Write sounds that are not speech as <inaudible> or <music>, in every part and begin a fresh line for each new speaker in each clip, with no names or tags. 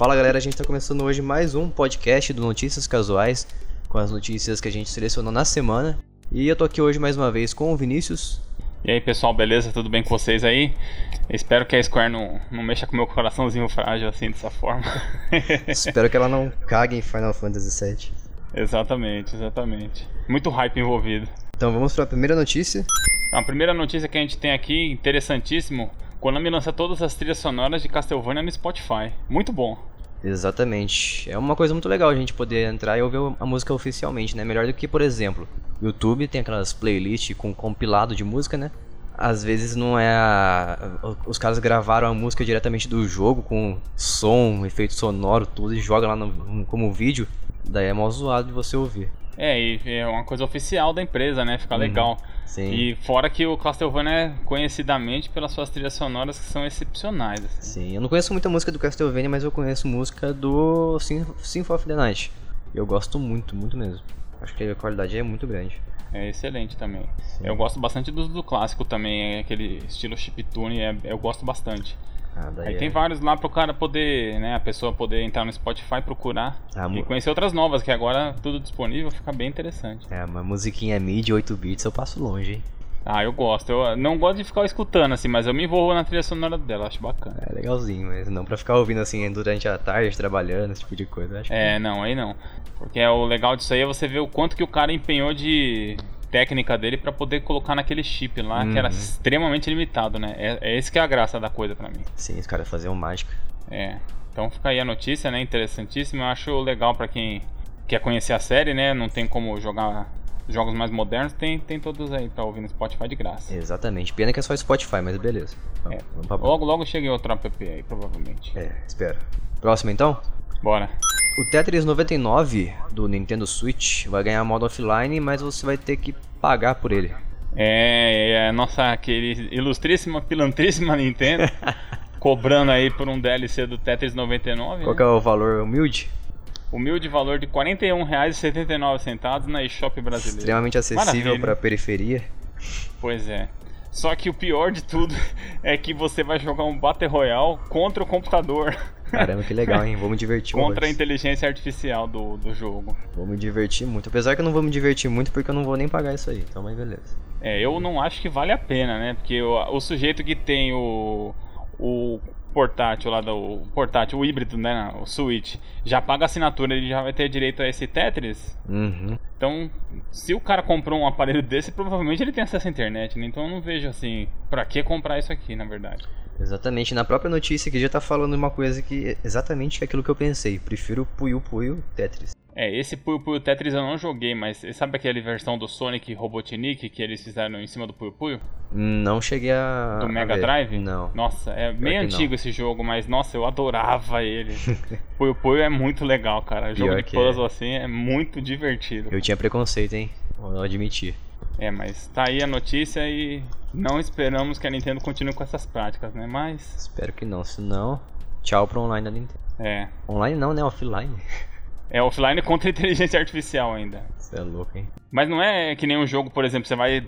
Fala galera, a gente está começando hoje mais um podcast do Notícias Casuais, com as notícias que a gente selecionou na semana. E eu tô aqui hoje mais uma vez com o Vinícius.
E aí pessoal, beleza? Tudo bem com vocês aí? Espero que a Square não, não mexa com meu coraçãozinho frágil assim dessa forma. <laughs>
Espero que ela não cague em Final Fantasy VII.
Exatamente, exatamente. Muito hype envolvido.
Então vamos para a primeira notícia.
A primeira notícia que a gente tem aqui, interessantíssimo, Konami lança todas as trilhas sonoras de Castlevania no Spotify. Muito bom.
Exatamente. É uma coisa muito legal a gente poder entrar e ouvir a música oficialmente, né? Melhor do que, por exemplo, YouTube tem aquelas playlists com compilado de música, né? Às vezes não é a... Os caras gravaram a música diretamente do jogo com som, efeito sonoro, tudo e joga lá no... como vídeo. Daí é mó zoado de você ouvir.
É, e é uma coisa oficial da empresa, né? Fica uhum, legal.
Sim.
E fora que o Castlevania é conhecidamente pelas suas trilhas sonoras que são excepcionais.
Assim. Sim, eu não conheço muita música do Castlevania, mas eu conheço música do Symphony of the Night. Eu gosto muito, muito mesmo. Acho que a qualidade é muito grande.
É excelente também. Sim. Eu gosto bastante do, do clássico também, é aquele estilo chiptune, é, eu gosto bastante. Ah, Aí é... tem vários lá pro cara poder, né, a pessoa poder entrar no Spotify, procurar ah, e conhecer outras novas, que agora tudo disponível, fica bem interessante.
É, uma musiquinha mid 8 bits eu passo longe, hein.
Ah, eu gosto. Eu não gosto de ficar escutando assim, mas eu me envolvo na trilha sonora dela, acho bacana.
É legalzinho, mas não pra ficar ouvindo assim durante a tarde, trabalhando, esse tipo de coisa. Acho
é, que... não, aí não. Porque é, o legal disso aí é você ver o quanto que o cara empenhou de técnica dele para poder colocar naquele chip lá, uhum. que era uhum. extremamente limitado, né? É, é esse que é a graça da coisa para mim.
Sim, os caras faziam mágica.
É. Então fica aí a notícia, né? Interessantíssima. Eu acho legal para quem quer conhecer a série, né? Não tem como jogar jogos mais modernos, tem, tem todos aí pra ouvir no Spotify de graça.
Exatamente. Pena que é só Spotify, mas beleza.
É. Logo, logo cheguei outro app aí, provavelmente.
É, espero. Próximo então?
Bora.
O Tetris 99 do Nintendo Switch vai ganhar modo offline, mas você vai ter que pagar por ele.
É, é a nossa aquele ilustríssima, pilantríssima Nintendo <laughs> cobrando aí por um DLC do Tetris 99.
Qual né? é o valor humilde?
Humilde valor de R$ 41,79 na eShop brasileira.
Extremamente acessível para periferia.
Pois é. Só que o pior de tudo <laughs> é que você vai jogar um Battle Royale contra o computador.
Caramba, que legal, hein? Me divertir
muito. Contra a inteligência artificial do, do jogo.
Vou me divertir muito. Apesar que eu não vou me divertir muito porque eu não vou nem pagar isso aí. Então, mas beleza.
É, eu não acho que vale a pena, né? Porque o, o sujeito que tem o, o portátil lá do portátil, o híbrido, né, o Switch, já paga assinatura, ele já vai ter direito a esse Tetris.
Uhum.
Então, se o cara comprou um aparelho desse, provavelmente ele tem acesso à internet, né? Então eu não vejo assim, para que comprar isso aqui, na verdade.
Exatamente, na própria notícia que já tá falando uma coisa que exatamente é aquilo que eu pensei. Prefiro Puyo Puyo Tetris.
É, esse Puyo Puyo Tetris eu não joguei, mas sabe aquela versão do Sonic Robotnik que eles fizeram em cima do Puyo Puyo?
Não cheguei a.
Do Mega
a
Drive?
Não.
Nossa, é Pior meio antigo não. esse jogo, mas nossa, eu adorava ele. <laughs> Puyo Puyo é muito legal, cara. O jogo de puzzle é. assim é muito divertido.
Eu tinha preconceito, hein? Vou admitir.
É, mas tá aí a notícia e não esperamos que a Nintendo continue com essas práticas, né? Mas.
Espero que não, senão. Tchau pro online da Nintendo.
É.
Online não, né? Offline. <laughs>
É offline contra inteligência artificial ainda.
Você é louco, hein?
Mas não é que nem um jogo, por exemplo, você vai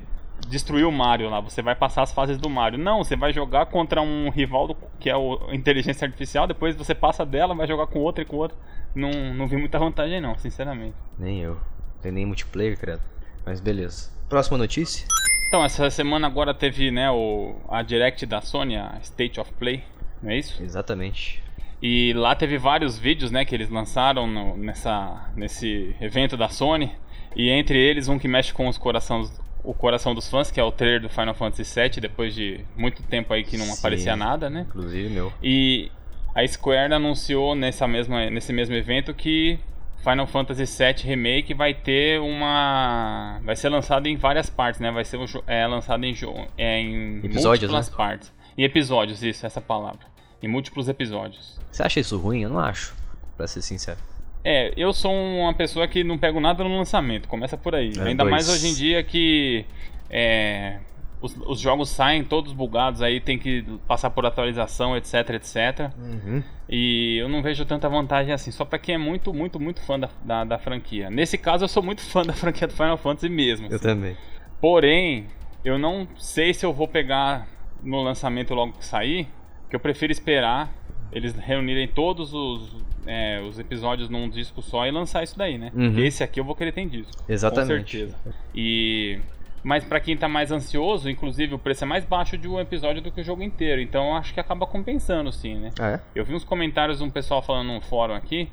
destruir o Mario lá, você vai passar as fases do Mario. Não, você vai jogar contra um rival do, que é o inteligência artificial, depois você passa dela, vai jogar com outro e com outro. Não, não vi muita vantagem não, sinceramente.
Nem eu. Tem nem multiplayer, credo. Mas beleza. Próxima notícia?
Então, essa semana agora teve, né, o, a Direct da Sony, a State of Play, não é isso?
Exatamente.
E lá teve vários vídeos, né, que eles lançaram no, nessa, nesse evento da Sony. E entre eles um que mexe com os corações, o coração dos fãs, que é o trailer do Final Fantasy VII, depois de muito tempo aí que não Sim, aparecia nada, né?
Inclusive meu.
E a Square anunciou nessa mesma, nesse mesmo evento que Final Fantasy VII Remake vai ter uma. Vai ser lançado em várias partes, né? Vai ser é, lançado em, é, em
episódios,
múltiplas
né?
partes. Em episódios, isso, essa palavra. Em múltiplos episódios.
Você acha isso ruim? Eu não acho, pra ser sincero.
É, eu sou uma pessoa que não pego nada no lançamento, começa por aí. É, Ainda dois. mais hoje em dia que. É, os, os, jogos saem todos bugados, aí tem que passar por atualização, etc, etc.
Uhum.
E eu não vejo tanta vantagem assim, só para quem é muito, muito, muito fã da, da, da, franquia. Nesse caso, eu sou muito <laughs> fã da franquia do Final Fantasy mesmo.
Assim.
Eu
também.
Porém, eu não sei se eu vou pegar no lançamento logo que sair, que eu prefiro esperar eles reunirem todos os, é, os episódios num disco só e lançar isso daí, né? Uhum. Esse aqui eu vou querer ter em disco.
Exatamente.
Com certeza. E mas para quem tá mais ansioso, inclusive o preço é mais baixo de um episódio do que o jogo inteiro. Então eu acho que acaba compensando, sim, né?
Ah, é?
Eu vi uns comentários de um pessoal falando num fórum aqui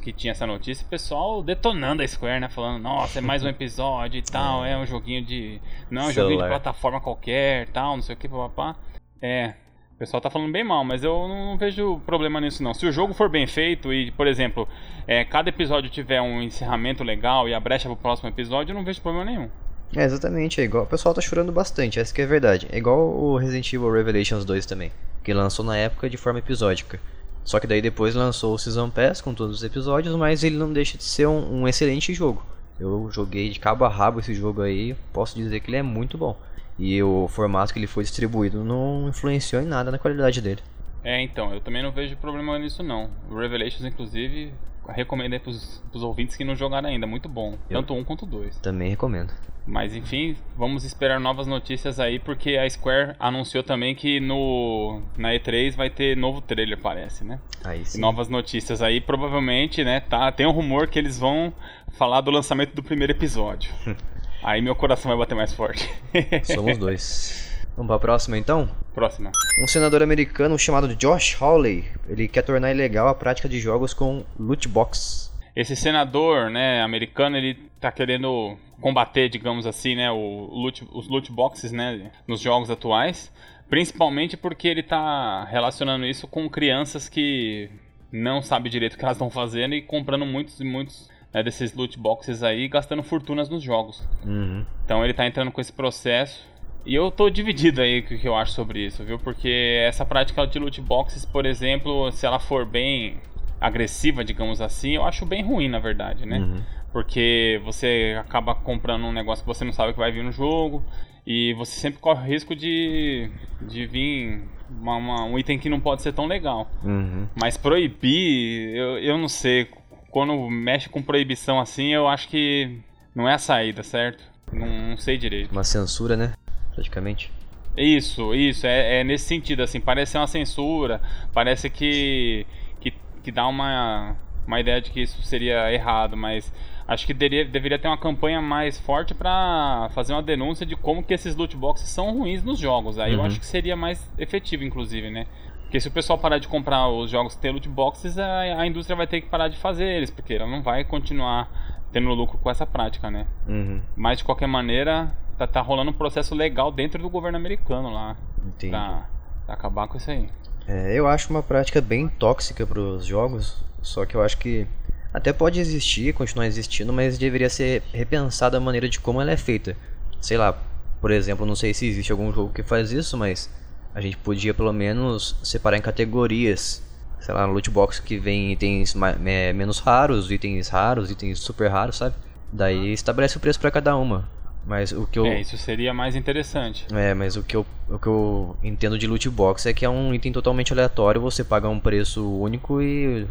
que tinha essa notícia, o pessoal detonando a Square, né? Falando, nossa, é mais um <laughs> episódio e tal, é um joguinho de. Não, é um joguinho de plataforma qualquer tal, não sei o que, papapá. É. O pessoal tá falando bem mal, mas eu não, vejo problema nisso não. Se o jogo for bem feito e, por exemplo, é, cada episódio tiver um encerramento legal e a brecha pro próximo episódio, eu não vejo problema nenhum.
É, exatamente, é igual. O pessoal tá chorando bastante, essa que é a verdade. É igual o Resident Evil Revelations 2 também, que lançou na época de forma episódica. Só que daí depois lançou o Season Pass com todos os episódios, mas ele não deixa de ser um, um excelente jogo. Eu joguei de cabo a rabo esse jogo aí, posso dizer que ele é muito bom. E o formato que ele foi distribuído não influenciou em nada na qualidade dele.
É, então, eu também não vejo problema nisso não. O Revelations, inclusive, recomendo aí pros, pros ouvintes que não jogaram ainda, muito bom. Eu tanto um quanto dois.
Também recomendo.
Mas enfim, vamos esperar novas notícias aí, porque a Square anunciou também que no na E3 vai ter novo trailer, parece, né?
Aí sim.
E novas notícias aí, provavelmente, né? Tá, tem um rumor que eles vão falar do lançamento do primeiro episódio. <laughs> aí meu coração vai bater mais forte.
Somos <laughs> dois. Vamos para a próxima então?
Próxima.
Um senador americano chamado Josh Hawley, ele quer tornar ilegal a prática de jogos com loot box.
Esse senador, né, americano, ele tá querendo combater, digamos assim, né, o loot, os loot boxes, né, nos jogos atuais, principalmente porque ele tá relacionando isso com crianças que não sabem direito o que elas estão fazendo e comprando muitos e muitos né, desses loot boxes aí, gastando fortunas nos jogos.
Uhum.
Então ele tá entrando com esse processo e eu tô dividido aí o que eu acho sobre isso, viu? Porque essa prática de loot boxes, por exemplo, se ela for bem agressiva, digamos assim, eu acho bem ruim, na verdade, né? Uhum. Porque você acaba comprando um negócio que você não sabe que vai vir no jogo e você sempre corre o risco de, de vir uma, uma, um item que não pode ser tão legal.
Uhum.
Mas proibir, eu, eu não sei. Quando mexe com proibição assim, eu acho que não é a saída, certo? Não, não sei direito.
Uma censura, né? Praticamente.
Isso, isso, é, é, nesse sentido, assim, parece uma censura, parece que, que, que dá uma, uma ideia de que isso seria errado, mas acho que deveria, deveria ter uma campanha mais forte para fazer uma denúncia de como que esses loot boxes são ruins nos jogos, aí uhum. eu acho que seria mais efetivo, inclusive, né? Porque se o pessoal parar de comprar os jogos tem loot boxes, a, a indústria vai ter que parar de fazer eles, porque ela não vai continuar tendo lucro com essa prática, né?
Uhum.
Mas de qualquer maneira, tá, tá rolando um processo legal dentro do governo americano lá.
Entendi.
Pra, pra acabar com isso aí.
É, eu acho uma prática bem tóxica para os jogos, só que eu acho que até pode existir, continuar existindo, mas deveria ser repensada a maneira de como ela é feita. Sei lá, por exemplo, não sei se existe algum jogo que faz isso, mas a gente podia pelo menos separar em categorias. Sei lá, no loot box que vem itens é, menos raros, itens raros, itens super raros, sabe? Daí estabelece o preço para cada uma. Mas o que eu.
É, isso seria mais interessante.
É, mas o que, eu, o que eu entendo de loot box é que é um item totalmente aleatório, você paga um preço único e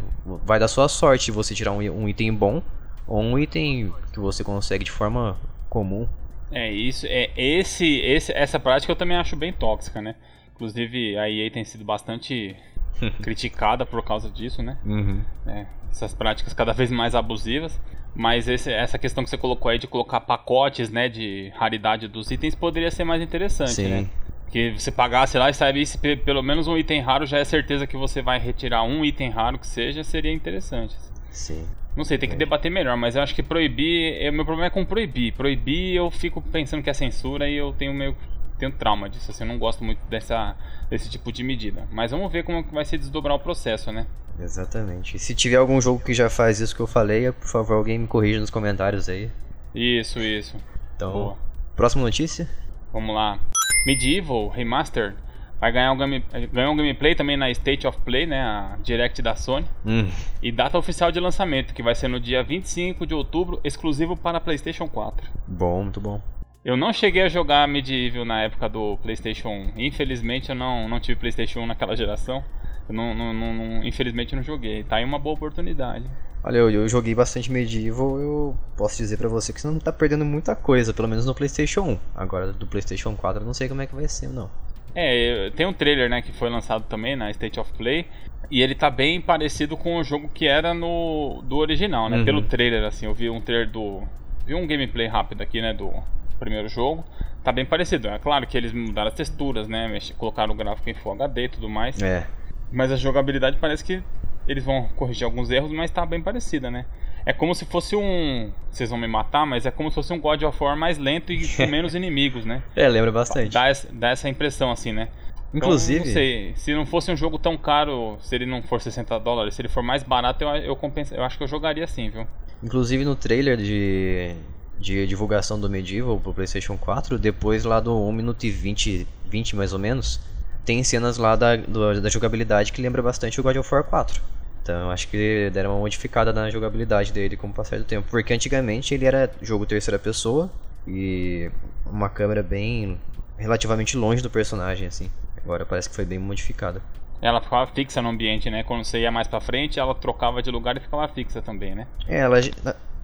vai dar sua sorte você tirar um, um item bom ou um item que você consegue de forma comum.
É, isso. É, esse, esse, essa prática eu também acho bem tóxica, né? Inclusive a EA tem sido bastante <laughs> criticada por causa disso, né?
Uhum.
É, essas práticas cada vez mais abusivas. Mas esse, essa questão que você colocou aí de colocar pacotes, né, de raridade dos itens poderia ser mais interessante,
Sim.
né? Que você pagasse lá e saísse pelo menos um item raro, já é certeza que você vai retirar um item raro que seja, seria interessante.
Sim.
Não sei, tem que é. debater melhor, mas eu acho que proibir. O meu problema é com proibir. Proibir eu fico pensando que é censura e eu tenho meio. Tenho trauma disso, assim, eu não gosto muito dessa, desse tipo de medida. Mas vamos ver como vai se desdobrar o processo, né?
Exatamente. E se tiver algum jogo que já faz isso que eu falei, por favor, alguém me corrija nos comentários aí.
Isso, isso.
Então, Boa. próxima notícia?
Vamos lá. Medieval Remastered vai ganhar um, game, ganhar um gameplay também na State of Play, né, a Direct da Sony.
Hum.
E data oficial de lançamento, que vai ser no dia 25 de outubro, exclusivo para PlayStation 4.
Bom, muito bom.
Eu não cheguei a jogar Medieval na época do PlayStation 1. Infelizmente eu não, não tive PlayStation 1 naquela geração. Eu não, não, não, infelizmente não joguei. Tá aí uma boa oportunidade.
Olha, eu, eu joguei bastante Medieval, eu posso dizer para você que você não tá perdendo muita coisa, pelo menos no PlayStation 1. Agora do PlayStation 4 eu não sei como é que vai ser, não.
É, tem um trailer, né, que foi lançado também na State of Play. E ele tá bem parecido com o jogo que era no do original, né? Uhum. Pelo trailer, assim, eu vi um trailer do. Vi um gameplay rápido aqui, né? Do primeiro jogo. Tá bem parecido. É claro que eles mudaram as texturas, né? Colocaram o gráfico em Full HD e tudo mais.
É.
Mas a jogabilidade parece que eles vão corrigir alguns erros, mas tá bem parecida, né? É como se fosse um. Vocês vão me matar, mas é como se fosse um God of War mais lento e <laughs> com menos inimigos, né?
É, lembra bastante.
Dá, dá essa impressão, assim, né?
Inclusive.
Então, não sei, se não fosse um jogo tão caro, se ele não for 60 dólares, se ele for mais barato, eu, eu, compensa, eu acho que eu jogaria assim, viu?
Inclusive no trailer de, de divulgação do Medieval pro PlayStation 4, depois lá do 1 minuto e 20, 20 mais ou menos, tem cenas lá da, do, da jogabilidade que lembra bastante o God of War 4. Então acho que deram uma modificada na jogabilidade dele com o passar do tempo. Porque antigamente ele era jogo terceira pessoa e uma câmera bem relativamente longe do personagem, assim. Agora parece que foi bem modificada.
Ela ficava fixa no ambiente, né? Quando você ia mais pra frente, ela trocava de lugar e ficava fixa também, né?
É, ela.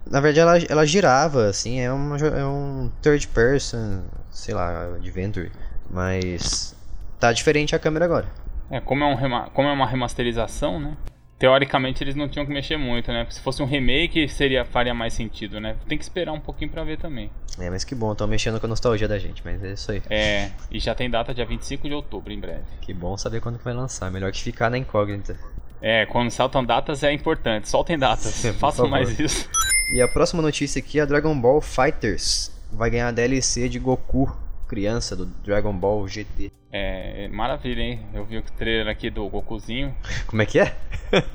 Na, verdade, ela, ela girava, assim, é, uma, é um third person, sei lá, adventure. Mas. Tá diferente a câmera agora.
É, como é, um, como é uma remasterização, né? teoricamente eles não tinham que mexer muito, né? Se fosse um remake, seria faria mais sentido, né? Tem que esperar um pouquinho para ver também.
É, mas que bom, estão mexendo com a nostalgia da gente, mas é isso aí.
É, e já tem data dia 25 de outubro, em breve.
Que bom saber quando vai lançar, melhor que ficar na incógnita.
É, quando saltam datas é importante, soltem datas, <laughs> façam mais isso.
E a próxima notícia aqui é a Dragon Ball Fighters vai ganhar a DLC de Goku criança do Dragon Ball GT.
É, é, maravilha, hein? Eu vi o trailer aqui do Gokuzinho. <laughs>
Como é que é?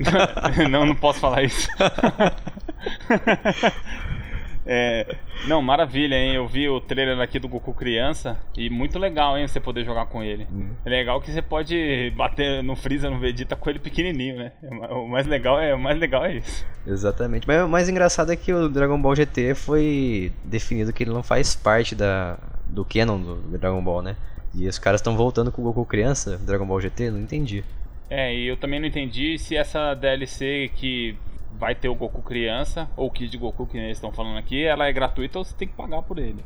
<laughs>
não, não posso falar isso. <laughs> É, não, maravilha, hein? Eu vi o trailer aqui do Goku criança e muito legal, hein? Você poder jogar com ele. Hum. É legal que você pode bater no Freeza, no Vegeta com ele pequenininho, né? O mais legal é, o mais legal é isso.
Exatamente. Mas o mais engraçado é que o Dragon Ball GT foi definido que ele não faz parte da, do canon do Dragon Ball, né? E os caras estão voltando com o Goku criança, Dragon Ball GT, não entendi.
É, e eu também não entendi se essa DLC que vai ter o Goku criança, ou o Kid Goku que eles estão falando aqui, ela é gratuita ou você tem que pagar por ele.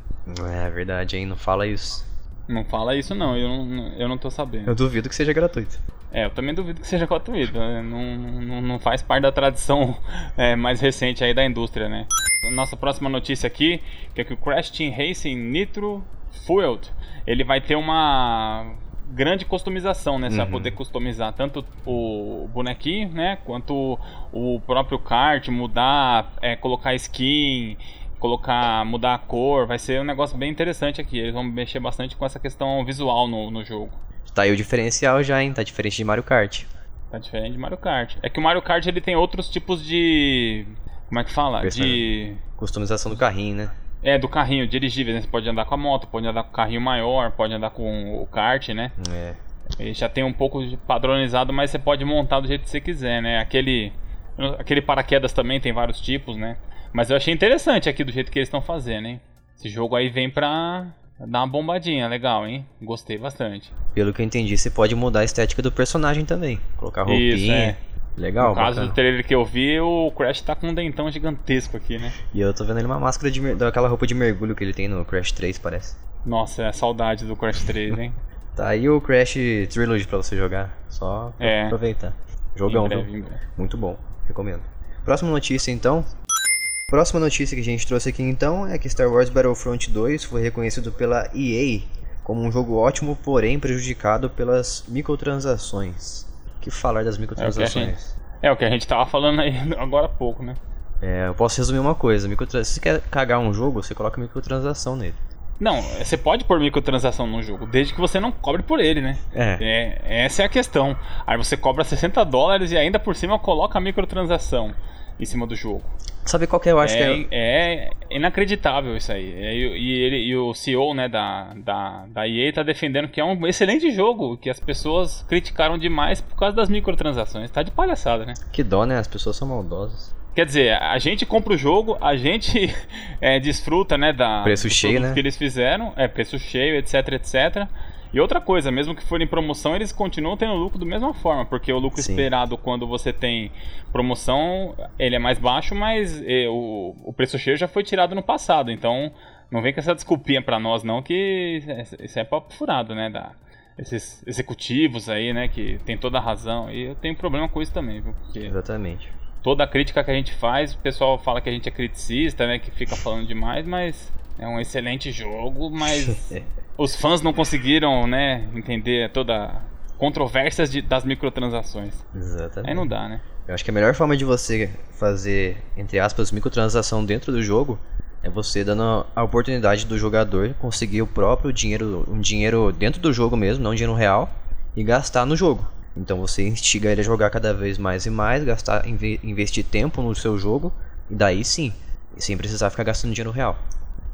É verdade, hein? Não fala isso.
Não fala isso não, eu não, eu não tô sabendo.
Eu duvido que seja gratuito.
É, eu também duvido que seja gratuito. Né? Não, não, não faz parte da tradição <laughs> é, mais recente aí da indústria, né? Nossa próxima notícia aqui, que é que o Crash Team Racing Nitro Fueled, ele vai ter uma grande customização, né? Você uhum. vai poder customizar tanto o bonequinho, né? Quanto o próprio kart, mudar, é, colocar skin, colocar, mudar a cor. Vai ser um negócio bem interessante aqui. Eles vão mexer bastante com essa questão visual no, no jogo.
Tá aí o diferencial já, hein? Tá diferente de Mario Kart.
Tá diferente de Mario Kart. É que o Mario Kart ele tem outros tipos de. Como é que fala? De.
Customização do carrinho, né?
É, do carrinho dirigível, né? Você pode andar com a moto, pode andar com o carrinho maior, pode andar com o kart, né?
É.
Ele já tem um pouco padronizado, mas você pode montar do jeito que você quiser, né? Aquele, aquele paraquedas também tem vários tipos, né? Mas eu achei interessante aqui do jeito que eles estão fazendo, hein? Esse jogo aí vem pra dar uma bombadinha, legal, hein? Gostei bastante.
Pelo que eu entendi, você pode mudar a estética do personagem também. Colocar roupinha. Isso, é. Legal,
No caso bacana. do trailer que eu vi, o Crash tá com um dentão gigantesco aqui, né?
E eu tô vendo ele uma máscara de daquela roupa de mergulho que ele tem no Crash 3, parece.
Nossa, é saudade do Crash 3, hein? <laughs>
tá aí o Crash Trilogy pra você jogar. Só é. aproveitar. Jogão, em breve, viu? Muito bom, recomendo. Próxima notícia então. Próxima notícia que a gente trouxe aqui então é que Star Wars Battlefront 2 foi reconhecido pela EA como um jogo ótimo, porém prejudicado pelas microtransações que falar das microtransações.
É o que a gente, é o que a gente tava falando aí <laughs> agora há pouco, né?
É, eu posso resumir uma coisa. Microtrans... Se você quer cagar um jogo, você coloca microtransação nele.
Não, você pode pôr microtransação no jogo, desde que você não cobre por ele, né?
É.
é. Essa é a questão. Aí você cobra 60 dólares e ainda por cima coloca a microtransação em cima do jogo.
Sabe qual que eu acho
é,
que
é... É inacreditável isso aí. E, ele, e o CEO né, da, da, da EA tá defendendo que é um excelente jogo, que as pessoas criticaram demais por causa das microtransações. Tá de palhaçada, né?
Que dó, né? As pessoas são maldosas.
Quer dizer, a gente compra o jogo, a gente <laughs> é, desfruta, né, da
preço cheio, né?
que eles fizeram, é preço cheio, etc, etc. E outra coisa, mesmo que for em promoção, eles continuam tendo lucro da mesma forma, porque o lucro Sim. esperado quando você tem promoção, ele é mais baixo, mas e, o, o preço cheio já foi tirado no passado, então não vem com essa desculpinha para nós não, que isso é papo furado, né, da... esses executivos aí, né, que tem toda a razão. E eu tenho problema com isso também, viu? Porque
Exatamente.
Toda a crítica que a gente faz, o pessoal fala que a gente é criticista, né, que fica falando demais, mas é um excelente jogo, mas <laughs> os fãs não conseguiram, né, entender toda controvérsias de, das microtransações.
Exatamente.
Aí não dá, né?
Eu acho que a melhor forma de você fazer, entre aspas, microtransação dentro do jogo é você dando a oportunidade do jogador conseguir o próprio dinheiro, um dinheiro dentro do jogo mesmo, não um dinheiro real, e gastar no jogo. Então você instiga ele a jogar cada vez mais e mais, gastar, investir tempo no seu jogo, e daí sim, sem precisar ficar gastando dinheiro real.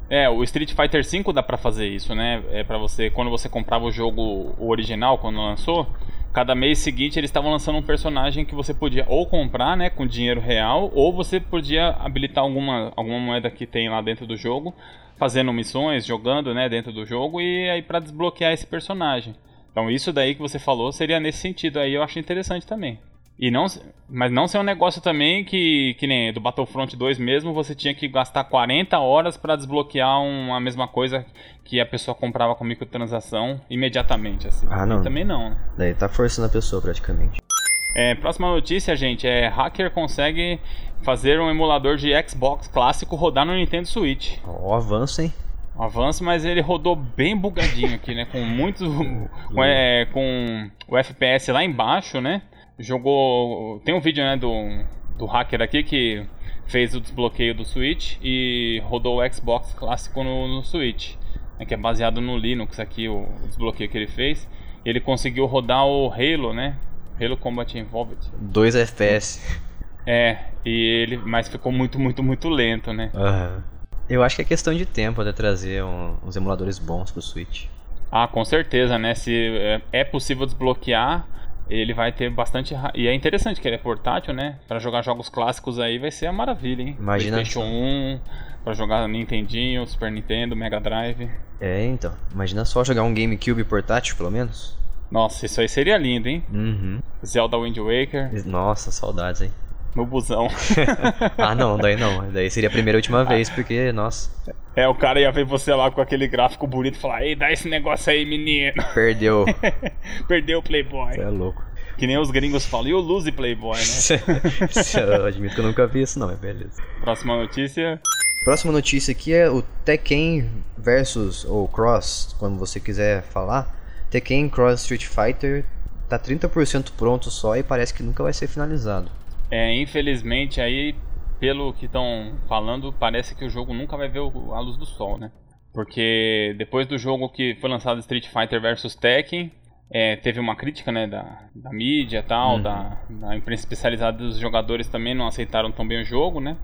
É, o Street Fighter V dá pra fazer isso, né? É para você, quando você comprava o jogo original, quando lançou, cada mês seguinte eles estavam lançando um personagem que você podia ou comprar, né, com dinheiro real, ou você podia habilitar alguma, alguma moeda que tem lá dentro do jogo, fazendo missões, jogando, né, dentro do jogo e aí para desbloquear esse personagem. Então isso daí que você falou seria nesse sentido aí, eu acho interessante também. E não, mas não ser um negócio também que, que nem do Battlefront 2 mesmo, você tinha que gastar 40 horas para desbloquear uma mesma coisa que a pessoa comprava com microtransação imediatamente, assim.
Ah, não.
E também não, né?
Daí tá forçando a pessoa praticamente.
É, próxima notícia, gente, é hacker consegue fazer um emulador de Xbox clássico rodar no Nintendo Switch.
Ó, oh, avanço, hein?
avanço, mas ele rodou bem bugadinho aqui, né? Com muito. <laughs> com, é, com o FPS lá embaixo, né? Jogou. Tem um vídeo, né, do, do hacker aqui que fez o desbloqueio do Switch e rodou o Xbox clássico no, no Switch, né, que é baseado no Linux aqui, o, o desbloqueio que ele fez. Ele conseguiu rodar o Halo, né? Halo Combat Evolved.
2 FPS.
É, e ele, mas ficou muito, muito, muito lento, né?
Uhum. Eu acho que é questão de tempo até trazer um, uns emuladores bons pro Switch.
Ah, com certeza, né? Se é, é possível desbloquear, ele vai ter bastante. E é interessante que ele é portátil, né? Para jogar jogos clássicos aí vai ser a maravilha, hein?
Imagina
PlayStation 1, para jogar Nintendinho, Super Nintendo, Mega Drive.
É, então. Imagina só jogar um GameCube portátil, pelo menos.
Nossa, isso aí seria lindo, hein?
Uhum.
Zelda Wind Waker.
Nossa, saudades, hein?
no busão. <laughs>
ah, não, daí não. Daí seria a primeira e última <laughs> vez, porque, nossa.
É, o cara ia ver você lá com aquele gráfico bonito e falar: Ei, dá esse negócio aí, menino. <laughs>
Perdeu.
Perdeu o Playboy.
Você é louco.
Que nem os gringos falam, e o Lose Playboy, né?
eu admito que eu nunca vi isso, não, é beleza.
Próxima notícia.
Próxima notícia aqui é o Tekken versus, ou Cross, quando você quiser falar. Tekken Cross Street Fighter tá 30% pronto só e parece que nunca vai ser finalizado.
É, infelizmente aí, pelo que estão falando, parece que o jogo nunca vai ver a luz do sol, né? Porque depois do jogo que foi lançado Street Fighter vs Tekken, é, teve uma crítica né, da, da mídia tal, uhum. da, da imprensa especializada dos jogadores também não aceitaram tão bem o jogo, né?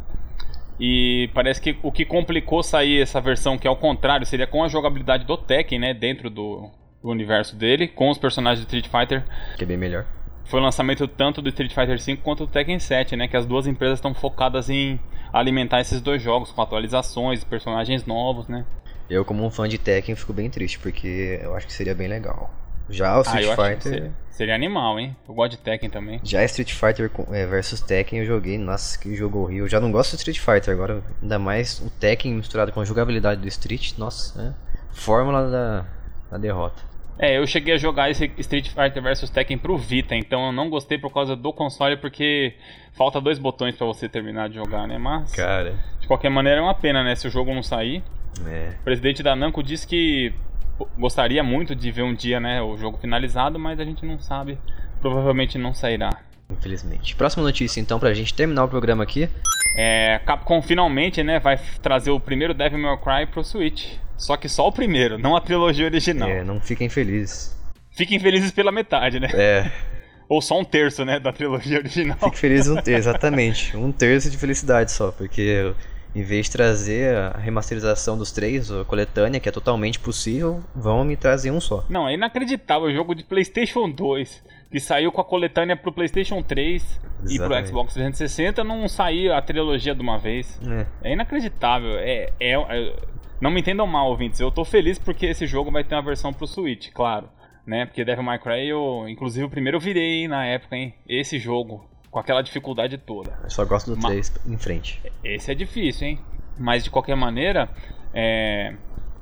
E parece que o que complicou sair essa versão, que é o contrário, seria com a jogabilidade do Tekken, né? Dentro do, do universo dele, com os personagens de Street Fighter.
Que é bem melhor
foi o lançamento tanto do Street Fighter V quanto do Tekken 7, né? Que as duas empresas estão focadas em alimentar esses dois jogos com atualizações, personagens novos, né?
Eu, como um fã de Tekken, fico bem triste, porque eu acho que seria bem legal. Já o Street ah, Fighter.
Seria, seria, animal, hein? Eu gosto de Tekken também.
Já Street Fighter é, versus Tekken eu joguei. Nossa, que jogo horrível. Eu já não gosto do Street Fighter, agora ainda mais o Tekken misturado com a jogabilidade do Street. Nossa, é fórmula da, da derrota.
É, eu cheguei a jogar esse Street Fighter vs Tekken pro Vita, então eu não gostei por causa do console, porque falta dois botões para você terminar de jogar, né? Mas,
Cara.
de qualquer maneira é uma pena, né? Se o jogo não sair.
É.
O presidente da Namco disse que gostaria muito de ver um dia, né, o jogo finalizado, mas a gente não sabe. Provavelmente não sairá.
Infelizmente. Próxima notícia, então, pra gente terminar o programa aqui.
É, Capcom finalmente, né, vai trazer o primeiro Devil May Cry pro Switch. Só que só o primeiro, não a trilogia original.
É, não fiquem felizes.
Fiquem felizes pela metade, né?
É.
Ou só um terço, né, da trilogia original.
Fique feliz um <laughs> terço, exatamente. Um terço de felicidade só, porque em vez de trazer a remasterização dos três, a coletânea, que é totalmente possível, vão me trazer um só.
Não, é inacreditável. O jogo de PlayStation 2, que saiu com a coletânea pro PlayStation 3 Exatamente. e pro Xbox 360, não sair a trilogia de uma vez. É, é inacreditável. É, é, é, não me entendam mal, ouvintes. Eu tô feliz porque esse jogo vai ter uma versão pro Switch, claro. Né? Porque Devil May Cry, eu, inclusive o primeiro eu virei na época, hein? Esse jogo, com aquela dificuldade toda.
Eu só gosto do Mas, 3 em frente.
Esse é difícil, hein? Mas de qualquer maneira, é...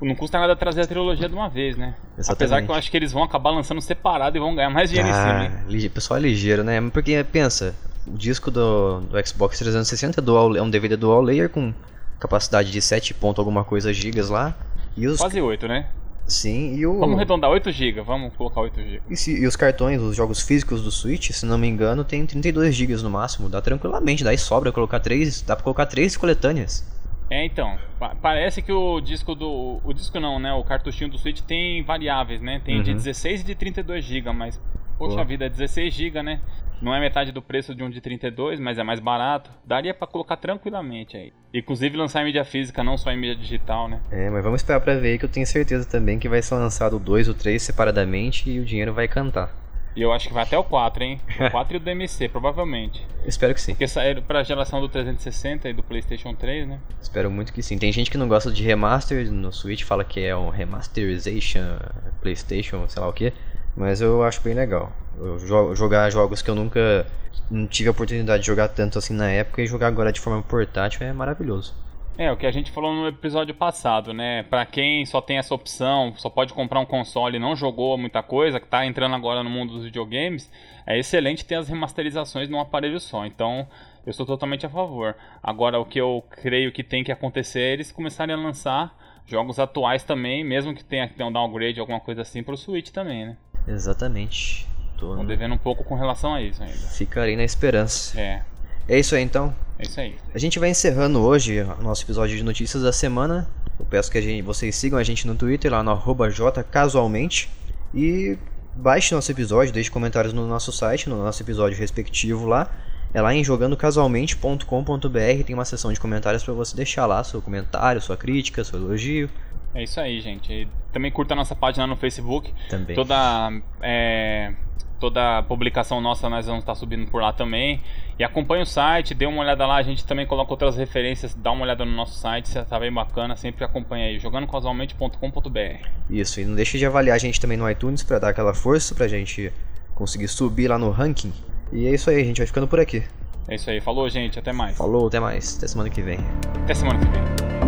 não custa nada trazer a trilogia de uma vez, né? Exatamente. Apesar que eu acho que eles vão acabar lançando separado e vão ganhar mais dinheiro ah, em
cima. O pessoal é ligeiro, né? Porque pensa, o disco do, do Xbox 360 é, dual, é um DVD dual layer com capacidade de 7 ponto alguma coisa gigas lá.
E os... Quase 8, né?
Sim, e o...
Vamos arredondar 8 GB, vamos colocar 8 GB.
E, se, e, os cartões, os jogos físicos do Switch, se não me engano, tem 32 GB no máximo, dá tranquilamente, daí sobra colocar 3, dá pra colocar 3 coletâneas.
É, então, parece que o disco do. O disco não, né? O cartuchinho do Switch tem variáveis, né? Tem uhum. de 16 e de 32 GB, mas. Poxa Pô. vida, 16 GB, né? Não é metade do preço de um de 32, mas é mais barato. Daria para colocar tranquilamente aí. Inclusive lançar em mídia física, não só em mídia digital, né?
É, mas vamos esperar pra ver que eu tenho certeza também que vai ser lançado 2 ou 3 separadamente e o dinheiro vai cantar.
E eu acho que vai até o 4, hein? <laughs> O 4 e o DMC, provavelmente.
Espero que sim.
Porque saíram pra geração do 360 e do PlayStation 3, né?
Espero muito que sim. Tem gente que não gosta de remaster no Switch, fala que é um remasterization PlayStation, sei lá o que. Mas eu acho bem legal. Eu jogar jogos que eu nunca não tive a oportunidade de jogar tanto assim na época e jogar agora de forma portátil é maravilhoso.
É, o que a gente falou no episódio passado, né? Pra quem só tem essa opção, só pode comprar um console e não jogou muita coisa, que tá entrando agora no mundo dos videogames, é excelente ter as remasterizações num aparelho só. Então, eu sou totalmente a favor. Agora, o que eu creio que tem que acontecer é eles começarem a lançar jogos atuais também, mesmo que tenha que ter um downgrade, alguma coisa assim, pro Switch também, né?
Exatamente.
Tô Tô devendo um pouco com relação a isso ainda.
Ficarei na esperança.
É.
É isso aí então.
É isso aí.
A gente vai encerrando hoje o nosso episódio de notícias da semana. Eu peço que a gente, vocês sigam a gente no Twitter, lá no arroba jcasualmente. E baixe nosso episódio, deixe comentários no nosso site, no nosso episódio respectivo lá. É lá em jogandocasualmente.com.br, tem uma seção de comentários para você deixar lá seu comentário, sua crítica, seu elogio.
É isso aí, gente. E também curta a nossa página no Facebook.
Também.
Toda é, toda publicação nossa nós vamos estar subindo por lá também. E acompanhe o site, dê uma olhada lá, a gente também coloca outras referências, dá uma olhada no nosso site, se tá bem bacana, sempre acompanha aí, jogandocasualmente.com.br.
Isso, e não deixe de avaliar a gente também no iTunes para dar aquela força pra gente conseguir subir lá no ranking. E é isso aí, a gente vai ficando por aqui.
É isso aí, falou gente, até mais.
Falou, até mais, até semana que vem.
Até semana que vem.